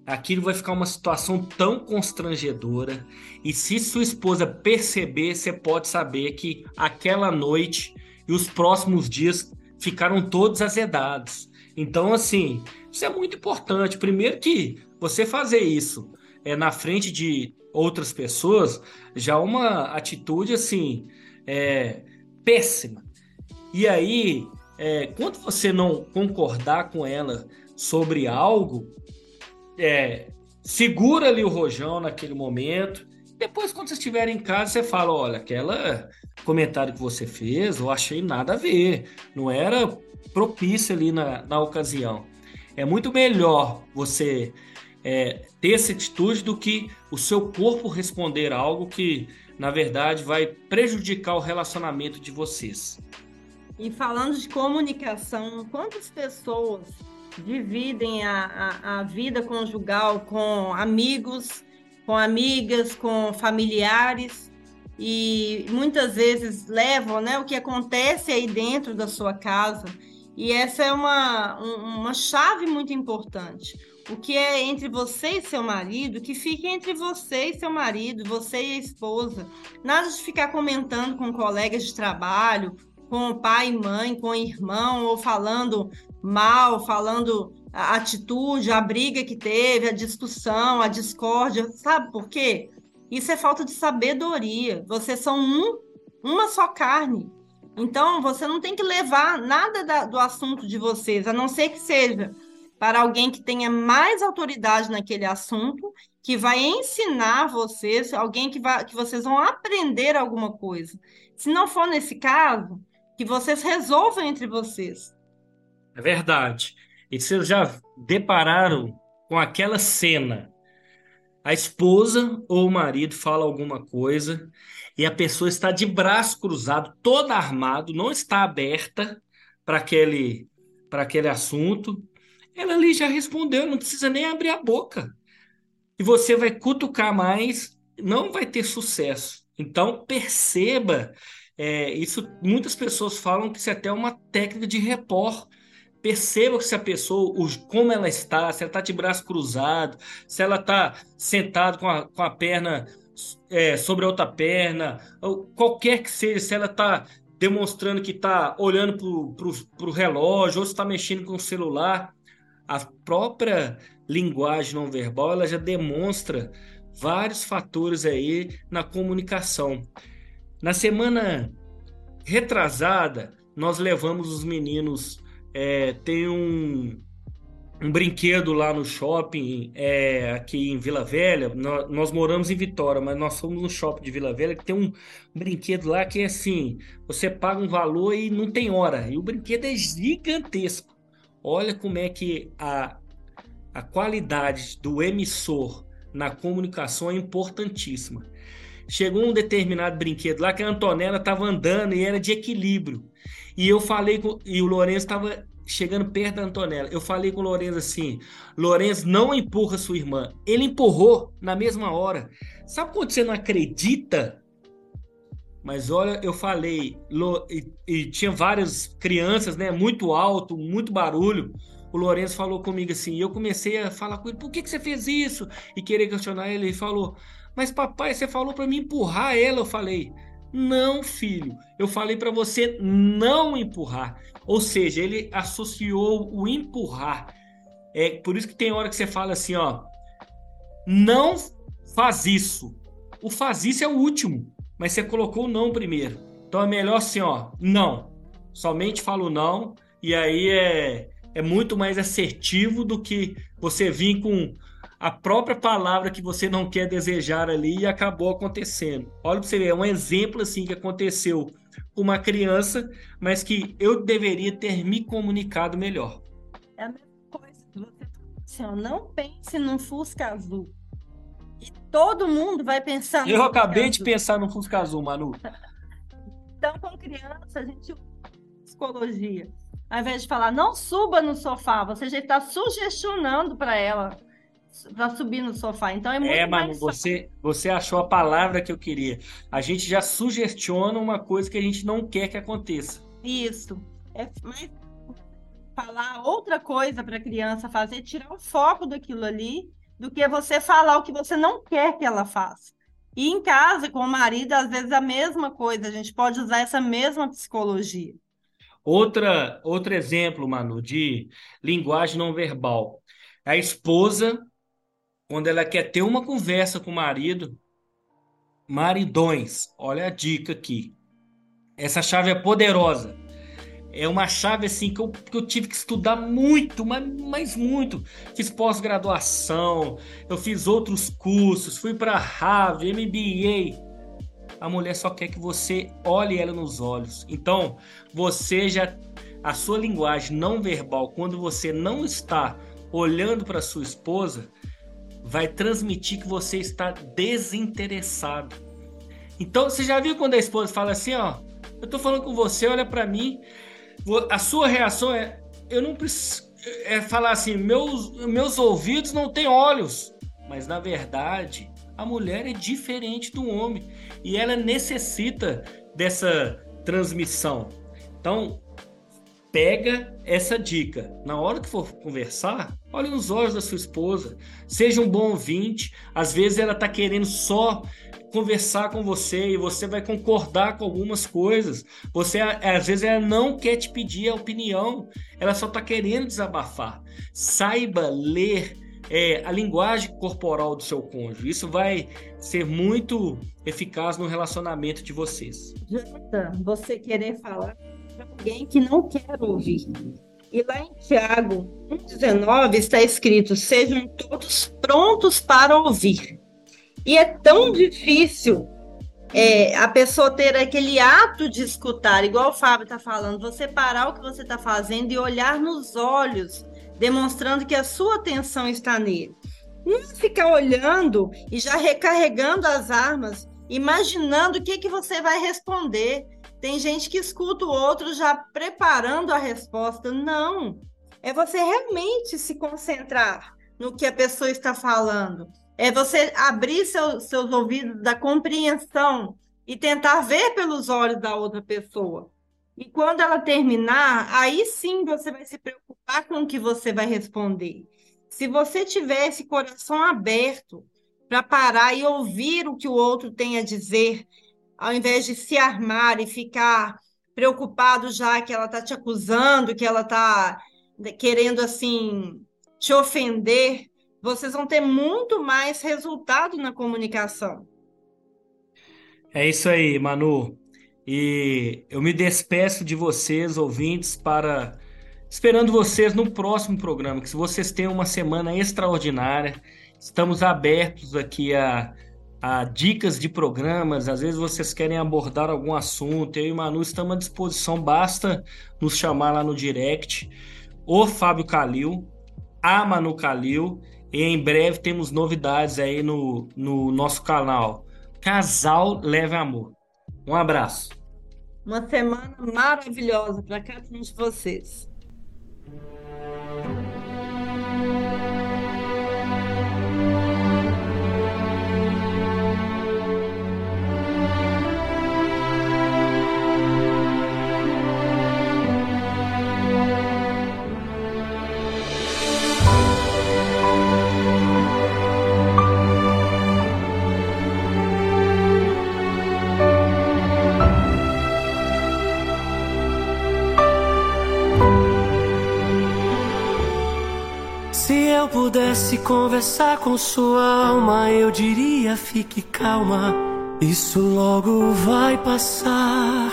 aquilo vai ficar uma situação tão constrangedora. E se sua esposa perceber, você pode saber que aquela noite e os próximos dias ficaram todos azedados. Então, assim, isso é muito importante. Primeiro que você fazer isso é na frente de outras pessoas já é uma atitude assim é, péssima. E aí, é, quando você não concordar com ela sobre algo, é, segura ali o rojão naquele momento. Depois, quando você estiver em casa, você fala: olha, aquela comentário que você fez, eu achei nada a ver. Não era propício ali na, na ocasião. É muito melhor você é, ter essa atitude do que o seu corpo responder algo que, na verdade, vai prejudicar o relacionamento de vocês. E falando de comunicação, quantas pessoas dividem a, a, a vida conjugal com amigos, com amigas, com familiares e muitas vezes levam né, o que acontece aí dentro da sua casa. E essa é uma, uma chave muito importante. O que é entre você e seu marido, que fique entre você e seu marido, você e a esposa. Nada de ficar comentando com colegas de trabalho, com pai e mãe, com irmão, ou falando mal, falando a atitude, a briga que teve, a discussão, a discórdia. Sabe por quê? Isso é falta de sabedoria. Vocês são um, uma só carne. Então, você não tem que levar nada da, do assunto de vocês, a não ser que seja para alguém que tenha mais autoridade naquele assunto, que vai ensinar vocês, alguém que, vai, que vocês vão aprender alguma coisa. Se não for nesse caso, que vocês resolvam entre vocês. É verdade. E vocês já depararam com aquela cena a esposa ou o marido fala alguma coisa e a pessoa está de braço cruzado, toda armado, não está aberta para aquele para aquele assunto. Ela ali já respondeu, não precisa nem abrir a boca. E você vai cutucar mais, não vai ter sucesso. Então perceba, é, isso muitas pessoas falam que isso é até uma técnica de repor Perceba se a pessoa, como ela está, se ela está de braço cruzado, se ela está sentada com a, com a perna é, sobre a outra perna, ou qualquer que seja, se ela está demonstrando que está olhando para o relógio, ou se está mexendo com o celular. A própria linguagem não verbal ela já demonstra vários fatores aí na comunicação. Na semana retrasada, nós levamos os meninos é, tem um, um brinquedo lá no shopping, é, aqui em Vila Velha. Nós, nós, moramos em Vitória, mas nós fomos no shopping de Vila Velha que tem um, brinquedo lá que é assim: você paga um valor e não tem hora. E o brinquedo é gigantesco. Olha como é que a, a qualidade do emissor na comunicação é importantíssima. Chegou um determinado brinquedo lá que a Antonella estava andando e era de equilíbrio. E eu falei com. E o Lourenço estava chegando perto da Antonella. Eu falei com o Lourenço assim: Lourenço, não empurra sua irmã. Ele empurrou na mesma hora. Sabe quando você não acredita? Mas olha, eu falei, e, e tinha várias crianças, né? Muito alto, muito barulho. O Lourenço falou comigo assim, e eu comecei a falar com ele: por que, que você fez isso? E querer questionar ele. Ele falou: Mas papai, você falou para mim empurrar ela. Eu falei: não, filho. Eu falei para você não empurrar. Ou seja, ele associou o empurrar. É por isso que tem hora que você fala assim, ó, não faz isso. O faz isso é o último, mas você colocou o não primeiro. Então é melhor assim, ó, não. Somente falo não e aí é é muito mais assertivo do que você vir com a própria palavra que você não quer desejar ali e acabou acontecendo. Olha para você ver, é um exemplo assim que aconteceu com uma criança, mas que eu deveria ter me comunicado melhor. É a mesma coisa você assim, não pense num Fusca azul. E todo mundo vai pensar no Eu Fusca acabei azul. de pensar no Fusca azul, Manu. então, com criança, a gente usa psicologia. Ao invés de falar, não suba no sofá, você já está sugestionando para ela para subir no sofá. Então é muito É, Manu, você, você achou a palavra que eu queria. A gente já sugestiona uma coisa que a gente não quer que aconteça. Isso. É, mas falar outra coisa para a criança fazer, tirar o foco daquilo ali, do que você falar o que você não quer que ela faça. E em casa, com o marido, às vezes a mesma coisa, a gente pode usar essa mesma psicologia. Outra, outro exemplo, Manu, de linguagem não verbal. A esposa quando ela quer ter uma conversa com o marido, maridões, olha a dica aqui. Essa chave é poderosa. É uma chave assim que eu, que eu tive que estudar muito, mas, mas muito. Fiz pós-graduação, eu fiz outros cursos, fui para Harvard, MBA. A mulher só quer que você olhe ela nos olhos. Então, você já a sua linguagem não verbal, quando você não está olhando para sua esposa, vai transmitir que você está desinteressado. Então, você já viu quando a esposa fala assim, ó, eu tô falando com você, olha para mim, a sua reação é, eu não preciso, é falar assim: meus, meus ouvidos não têm olhos. Mas na verdade, a mulher é diferente do homem e ela necessita dessa transmissão. Então, pega essa dica. Na hora que for conversar, olhe nos olhos da sua esposa. Seja um bom ouvinte. Às vezes ela está querendo só conversar com você e você vai concordar com algumas coisas. Você às vezes ela não quer te pedir a opinião, ela só está querendo desabafar. Saiba ler é, a linguagem corporal do seu cônjuge. Isso vai ser muito eficaz no relacionamento de vocês. Jonathan, você querer falar para alguém que não quer ouvir. E lá em Tiago 1,19 está escrito: sejam todos prontos para ouvir. E é tão difícil é, a pessoa ter aquele ato de escutar, igual o Fábio está falando, você parar o que você está fazendo e olhar nos olhos, demonstrando que a sua atenção está nele. Não ficar olhando e já recarregando as armas, imaginando o que, que você vai responder. Tem gente que escuta o outro já preparando a resposta. Não. É você realmente se concentrar no que a pessoa está falando. É você abrir seu, seus ouvidos da compreensão e tentar ver pelos olhos da outra pessoa. E quando ela terminar, aí sim você vai se preocupar com o que você vai responder. Se você tiver esse coração aberto para parar e ouvir o que o outro tem a dizer, ao invés de se armar e ficar preocupado já que ela está te acusando, que ela está querendo assim te ofender, vocês vão ter muito mais resultado na comunicação. É isso aí, Manu. E eu me despeço de vocês, ouvintes, para esperando vocês no próximo programa. Que se vocês tenham uma semana extraordinária, estamos abertos aqui a a dicas de programas, às vezes vocês querem abordar algum assunto, eu e Manu estamos à disposição, basta nos chamar lá no direct, o Fábio Calil, a Manu Calil, e em breve temos novidades aí no, no nosso canal. Casal Leve Amor. Um abraço. Uma semana maravilhosa para cada um de vocês. Pudesse conversar com sua alma, eu diria: fique calma, isso logo vai passar.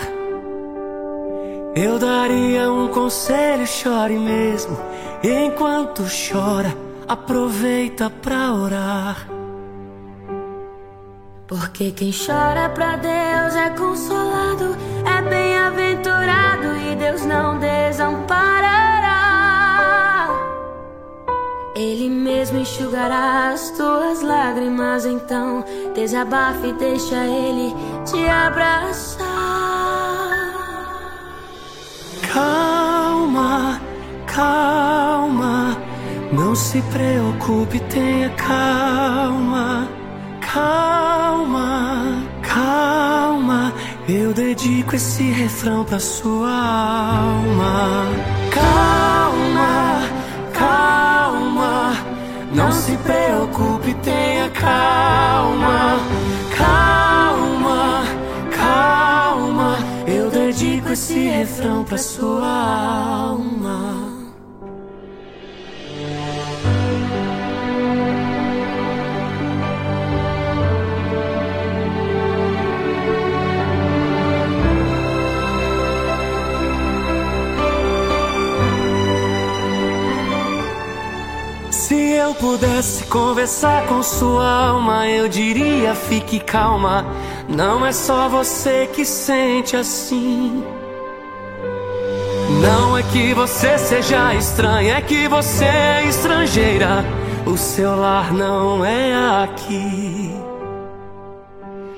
Eu daria um conselho, chore mesmo. Enquanto chora, aproveita pra orar. Porque quem chora pra Deus é consolado, é bem-aventurado e Deus não desampara. Ele mesmo enxugará as tuas lágrimas, então desabafe e deixa ele te abraçar. Calma, calma, não se preocupe, tenha calma, calma, calma. Eu dedico esse refrão pra sua alma. Calma, calma. Não se preocupe, tenha calma, calma, calma. Eu dedico esse refrão pra sua alma. Eu pudesse conversar com sua alma, eu diria: fique calma. Não é só você que sente assim. Não é que você seja estranha, é que você é estrangeira. O seu lar não é aqui.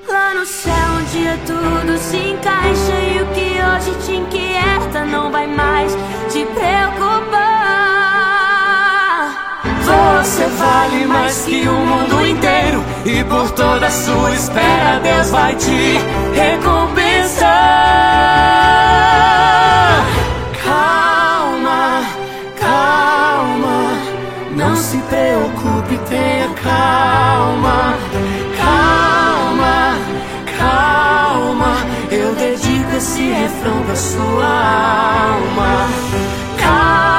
Lá no céu, um dia tudo se encaixa e o que hoje te inquieta não vai mais te preocupar. Você vale mais que o mundo inteiro. E por toda a sua espera, Deus vai te recompensar. Calma, calma. Não se preocupe, tenha calma. Calma, calma. Eu dedico esse refrão pra sua alma. Calma,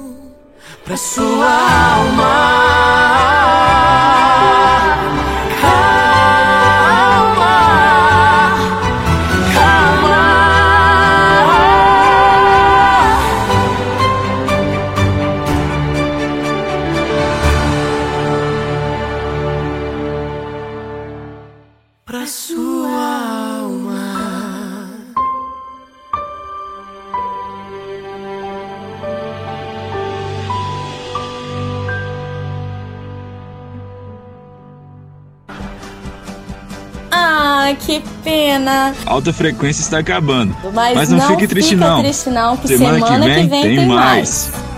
pra sua alma. Pena. Alta frequência está acabando. Mas, Mas não fique triste, fica não. triste não, que Semana semana, que vem tem tem mais. mais.